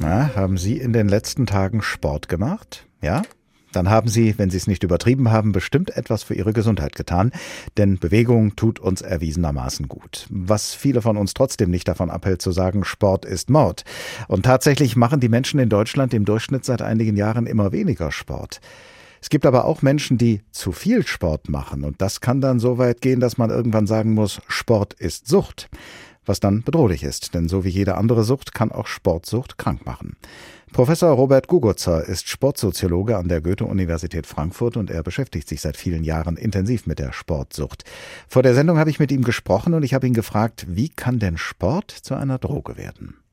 Na, haben Sie in den letzten Tagen Sport gemacht? Ja? Dann haben Sie, wenn Sie es nicht übertrieben haben, bestimmt etwas für Ihre Gesundheit getan, denn Bewegung tut uns erwiesenermaßen gut. Was viele von uns trotzdem nicht davon abhält zu sagen, Sport ist Mord. Und tatsächlich machen die Menschen in Deutschland im Durchschnitt seit einigen Jahren immer weniger Sport. Es gibt aber auch Menschen, die zu viel Sport machen und das kann dann so weit gehen, dass man irgendwann sagen muss, Sport ist Sucht was dann bedrohlich ist, denn so wie jede andere Sucht kann auch Sportsucht krank machen. Professor Robert Gugutzer ist Sportsoziologe an der Goethe-Universität Frankfurt und er beschäftigt sich seit vielen Jahren intensiv mit der Sportsucht. Vor der Sendung habe ich mit ihm gesprochen und ich habe ihn gefragt, wie kann denn Sport zu einer Droge werden?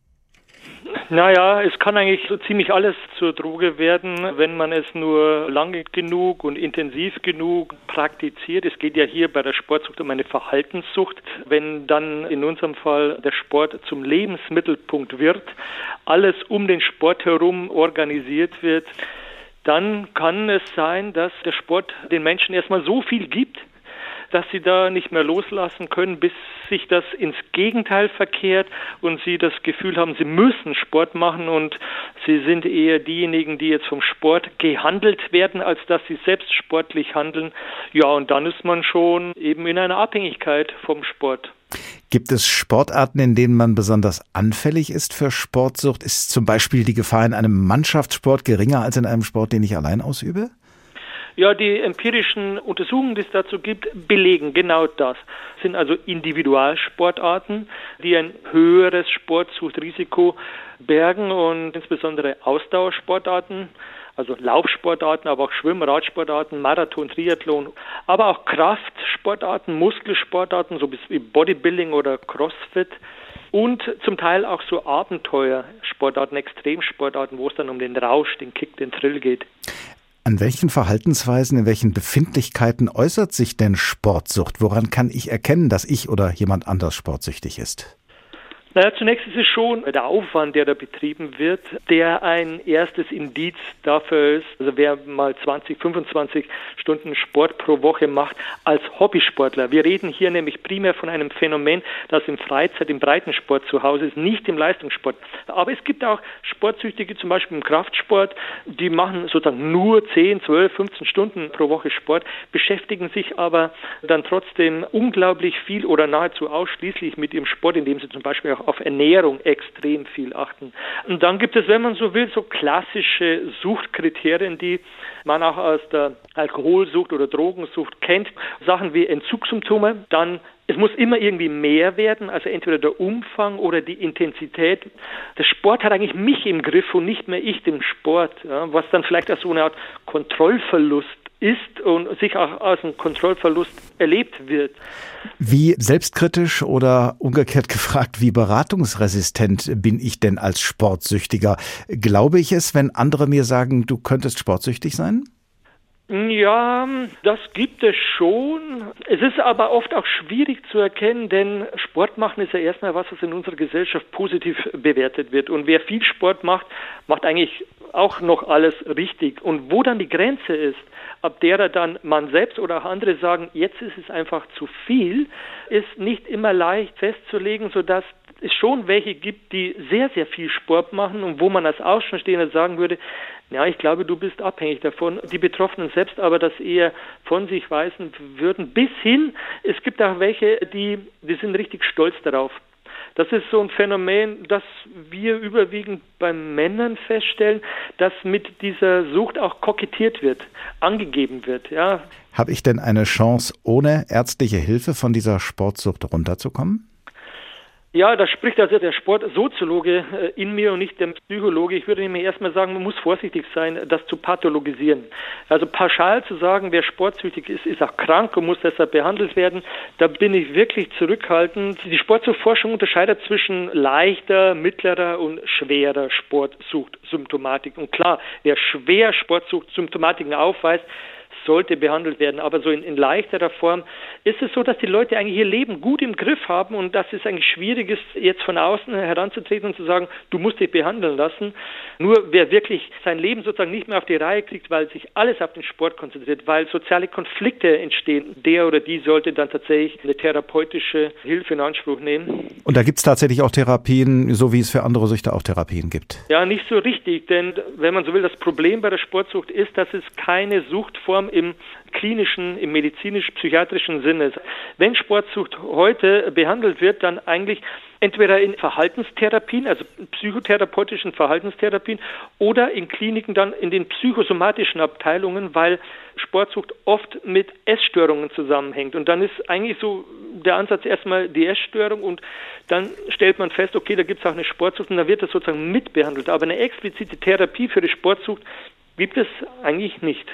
Naja, es kann eigentlich so ziemlich alles zur Droge werden, wenn man es nur lange genug und intensiv genug praktiziert. Es geht ja hier bei der Sportsucht um eine Verhaltenssucht. Wenn dann in unserem Fall der Sport zum Lebensmittelpunkt wird, alles um den Sport herum organisiert wird, dann kann es sein, dass der Sport den Menschen erstmal so viel gibt, dass sie da nicht mehr loslassen können, bis sich das ins Gegenteil verkehrt und sie das Gefühl haben, sie müssen Sport machen und sie sind eher diejenigen, die jetzt vom Sport gehandelt werden, als dass sie selbst sportlich handeln. Ja, und dann ist man schon eben in einer Abhängigkeit vom Sport. Gibt es Sportarten, in denen man besonders anfällig ist für Sportsucht? Ist zum Beispiel die Gefahr in einem Mannschaftssport geringer als in einem Sport, den ich allein ausübe? Ja, die empirischen Untersuchungen, die es dazu gibt, belegen genau das. Das sind also Individualsportarten, die ein höheres Sportsuchtrisiko bergen und insbesondere Ausdauersportarten, also Laufsportarten, aber auch Schwimm-, Radsportarten, Marathon, Triathlon, aber auch Kraftsportarten, Muskelsportarten, so wie Bodybuilding oder Crossfit und zum Teil auch so Abenteuersportarten, Extremsportarten, wo es dann um den Rausch, den Kick, den Thrill geht. An welchen Verhaltensweisen, in welchen Befindlichkeiten äußert sich denn Sportsucht? Woran kann ich erkennen, dass ich oder jemand anders sportsüchtig ist? Naja, zunächst ist es schon der Aufwand, der da betrieben wird, der ein erstes Indiz dafür ist. Also wer mal 20, 25 Stunden Sport pro Woche macht als Hobbysportler. Wir reden hier nämlich primär von einem Phänomen, das im Freizeit, im Breitensport zu Hause ist, nicht im Leistungssport. Aber es gibt auch Sportsüchtige, zum Beispiel im Kraftsport, die machen sozusagen nur 10, 12, 15 Stunden pro Woche Sport, beschäftigen sich aber dann trotzdem unglaublich viel oder nahezu ausschließlich mit ihrem Sport, indem sie zum Beispiel auf Ernährung extrem viel achten. Und dann gibt es, wenn man so will, so klassische Suchtkriterien, die man auch aus der Alkoholsucht oder Drogensucht kennt. Sachen wie Entzugssymptome, dann es muss immer irgendwie mehr werden, also entweder der Umfang oder die Intensität. Der Sport hat eigentlich mich im Griff und nicht mehr ich den Sport, ja, was dann vielleicht als so eine Art Kontrollverlust ist und sich auch aus einem Kontrollverlust erlebt wird. Wie selbstkritisch oder umgekehrt gefragt, wie beratungsresistent bin ich denn als Sportsüchtiger? Glaube ich es, wenn andere mir sagen, du könntest sportsüchtig sein? Ja, das gibt es schon. Es ist aber oft auch schwierig zu erkennen, denn Sport machen ist ja erstmal was, was in unserer Gesellschaft positiv bewertet wird. Und wer viel Sport macht, macht eigentlich auch noch alles richtig. Und wo dann die Grenze ist, ab derer dann man selbst oder auch andere sagen, jetzt ist es einfach zu viel, ist nicht immer leicht festzulegen, sodass es schon welche gibt, die sehr, sehr viel Sport machen und wo man als Außenstehender sagen würde, ja, ich glaube, du bist abhängig davon. Die Betroffenen selbst aber das eher von sich weisen würden. Bis hin, es gibt auch welche, die, die sind richtig stolz darauf. Das ist so ein Phänomen, das wir überwiegend bei Männern feststellen, dass mit dieser Sucht auch kokettiert wird, angegeben wird. Ja. Habe ich denn eine Chance, ohne ärztliche Hilfe von dieser Sportsucht runterzukommen? Ja, da spricht also der Sportsoziologe äh, in mir und nicht der Psychologe. Ich würde nämlich erstmal sagen, man muss vorsichtig sein, das zu pathologisieren. Also pauschal zu sagen, wer sportsüchtig ist, ist auch krank und muss deshalb behandelt werden, da bin ich wirklich zurückhaltend. Die Sportsuchtforschung unterscheidet zwischen leichter, mittlerer und schwerer Sportsuchtsymptomatik. Und klar, wer schwer Sportsuchtsymptomatiken aufweist, sollte behandelt werden. Aber so in, in leichterer Form ist es so, dass die Leute eigentlich ihr Leben gut im Griff haben und dass es eigentlich schwierig ist, jetzt von außen heranzutreten und zu sagen, du musst dich behandeln lassen. Nur wer wirklich sein Leben sozusagen nicht mehr auf die Reihe kriegt, weil sich alles auf den Sport konzentriert, weil soziale Konflikte entstehen, der oder die sollte dann tatsächlich eine therapeutische Hilfe in Anspruch nehmen. Und da gibt es tatsächlich auch Therapien, so wie es für andere Süchte auch Therapien gibt. Ja, nicht so richtig, denn wenn man so will, das Problem bei der Sportsucht ist, dass es keine Suchtform im klinischen, im medizinisch-psychiatrischen Sinne. Wenn Sportsucht heute behandelt wird, dann eigentlich entweder in Verhaltenstherapien, also psychotherapeutischen Verhaltenstherapien oder in Kliniken dann in den psychosomatischen Abteilungen, weil Sportsucht oft mit Essstörungen zusammenhängt. Und dann ist eigentlich so der Ansatz erstmal die Essstörung und dann stellt man fest, okay, da gibt es auch eine Sportsucht und dann wird das sozusagen mitbehandelt. Aber eine explizite Therapie für die Sportsucht gibt es eigentlich nicht.